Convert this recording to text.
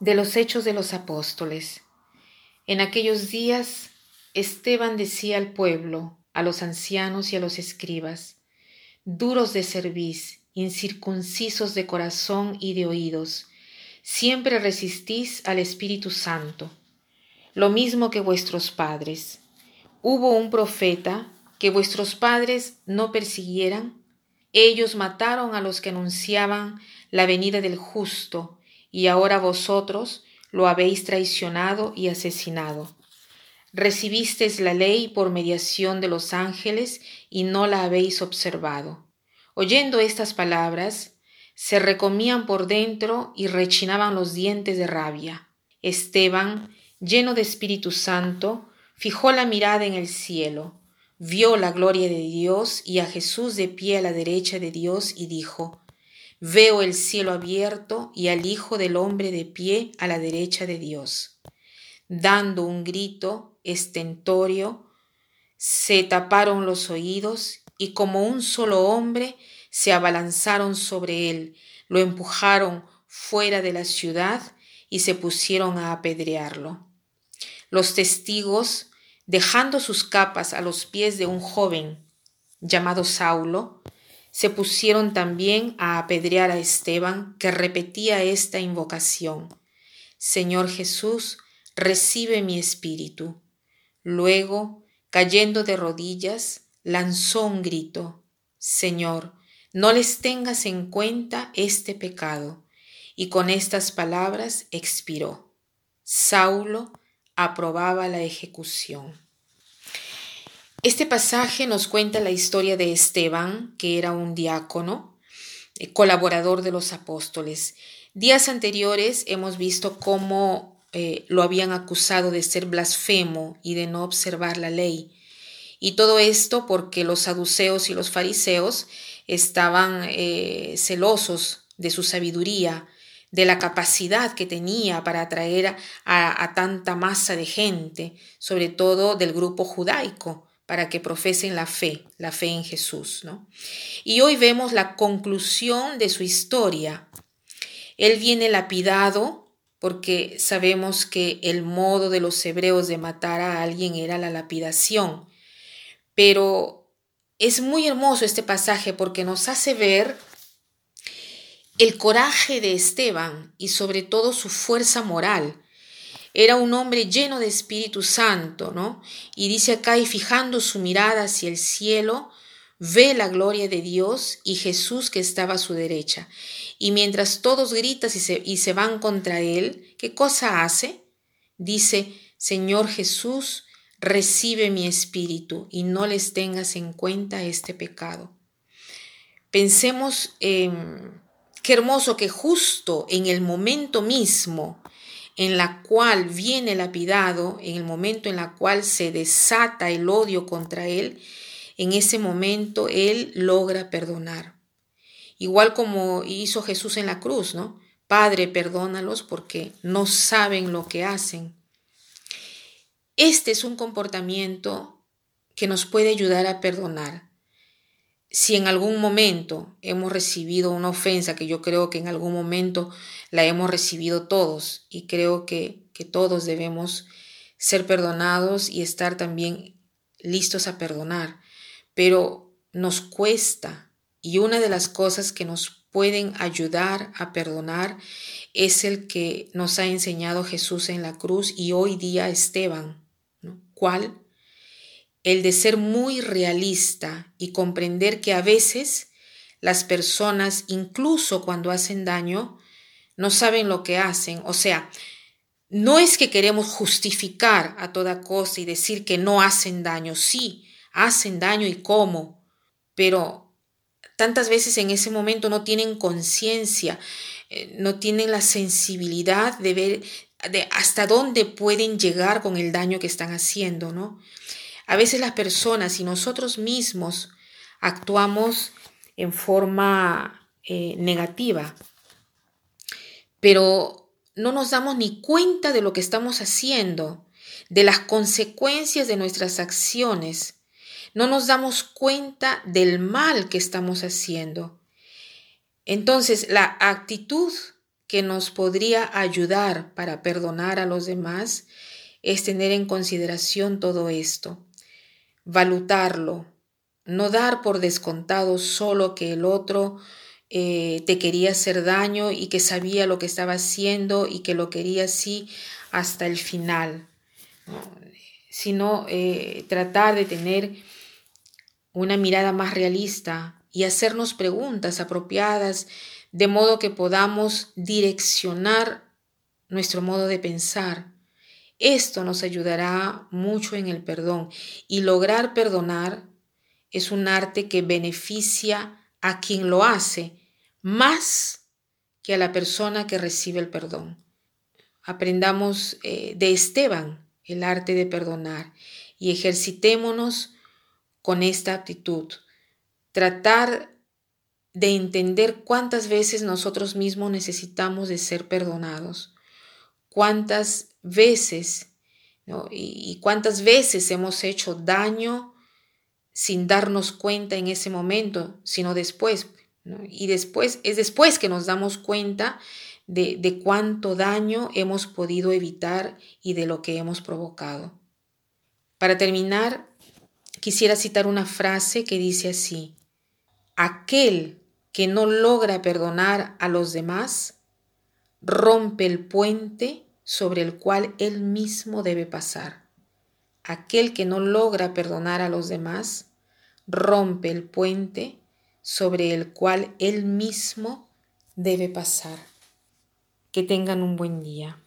De los Hechos de los Apóstoles. En aquellos días, Esteban decía al pueblo, a los ancianos y a los escribas, duros de cerviz, incircuncisos de corazón y de oídos, siempre resistís al Espíritu Santo, lo mismo que vuestros padres. Hubo un profeta que vuestros padres no persiguieran. Ellos mataron a los que anunciaban la venida del justo, y ahora vosotros lo habéis traicionado y asesinado. Recibisteis la ley por mediación de los ángeles y no la habéis observado. Oyendo estas palabras, se recomían por dentro y rechinaban los dientes de rabia. Esteban, lleno de Espíritu Santo, fijó la mirada en el cielo, vio la gloria de Dios y a Jesús de pie a la derecha de Dios y dijo, Veo el cielo abierto y al Hijo del Hombre de pie a la derecha de Dios. Dando un grito estentorio, se taparon los oídos y como un solo hombre se abalanzaron sobre él, lo empujaron fuera de la ciudad y se pusieron a apedrearlo. Los testigos, dejando sus capas a los pies de un joven llamado Saulo, se pusieron también a apedrear a Esteban, que repetía esta invocación. Señor Jesús, recibe mi espíritu. Luego, cayendo de rodillas, lanzó un grito. Señor, no les tengas en cuenta este pecado. Y con estas palabras expiró. Saulo aprobaba la ejecución. Este pasaje nos cuenta la historia de Esteban, que era un diácono, eh, colaborador de los apóstoles. Días anteriores hemos visto cómo eh, lo habían acusado de ser blasfemo y de no observar la ley. Y todo esto porque los saduceos y los fariseos estaban eh, celosos de su sabiduría, de la capacidad que tenía para atraer a, a tanta masa de gente, sobre todo del grupo judaico para que profesen la fe, la fe en Jesús. ¿no? Y hoy vemos la conclusión de su historia. Él viene lapidado porque sabemos que el modo de los hebreos de matar a alguien era la lapidación. Pero es muy hermoso este pasaje porque nos hace ver el coraje de Esteban y sobre todo su fuerza moral era un hombre lleno de Espíritu Santo, ¿no? Y dice acá, y fijando su mirada hacia el cielo, ve la gloria de Dios y Jesús que estaba a su derecha. Y mientras todos gritan y se, y se van contra él, ¿qué cosa hace? Dice, Señor Jesús, recibe mi espíritu y no les tengas en cuenta este pecado. Pensemos, eh, qué hermoso que justo en el momento mismo en la cual viene lapidado, en el momento en la cual se desata el odio contra él, en ese momento él logra perdonar. Igual como hizo Jesús en la cruz, ¿no? Padre, perdónalos porque no saben lo que hacen. Este es un comportamiento que nos puede ayudar a perdonar si en algún momento hemos recibido una ofensa, que yo creo que en algún momento la hemos recibido todos, y creo que, que todos debemos ser perdonados y estar también listos a perdonar, pero nos cuesta, y una de las cosas que nos pueden ayudar a perdonar es el que nos ha enseñado Jesús en la cruz y hoy día Esteban. ¿Cuál? El de ser muy realista y comprender que a veces las personas, incluso cuando hacen daño, no saben lo que hacen. O sea, no es que queremos justificar a toda cosa y decir que no hacen daño. Sí, hacen daño y cómo, pero tantas veces en ese momento no tienen conciencia, eh, no tienen la sensibilidad de ver de hasta dónde pueden llegar con el daño que están haciendo, ¿no? A veces las personas y nosotros mismos actuamos en forma eh, negativa, pero no nos damos ni cuenta de lo que estamos haciendo, de las consecuencias de nuestras acciones. No nos damos cuenta del mal que estamos haciendo. Entonces, la actitud que nos podría ayudar para perdonar a los demás es tener en consideración todo esto, valutarlo, no dar por descontado solo que el otro eh, te quería hacer daño y que sabía lo que estaba haciendo y que lo quería así hasta el final, sino eh, tratar de tener una mirada más realista y hacernos preguntas apropiadas de modo que podamos direccionar nuestro modo de pensar. Esto nos ayudará mucho en el perdón y lograr perdonar es un arte que beneficia a quien lo hace más que a la persona que recibe el perdón. Aprendamos eh, de Esteban el arte de perdonar y ejercitémonos con esta aptitud. Tratar de entender cuántas veces nosotros mismos necesitamos de ser perdonados, cuántas veces y, cuántas veces hemos hecho daño sin darnos cuenta en ese momento, sino después. Y después es después que nos damos cuenta de, de cuánto daño hemos podido evitar y de lo que hemos provocado. Para terminar, quisiera citar una frase que dice así, aquel que no logra perdonar a los demás, rompe el puente sobre el cual él mismo debe pasar. Aquel que no logra perdonar a los demás, rompe el puente sobre el cual él mismo debe pasar. Que tengan un buen día.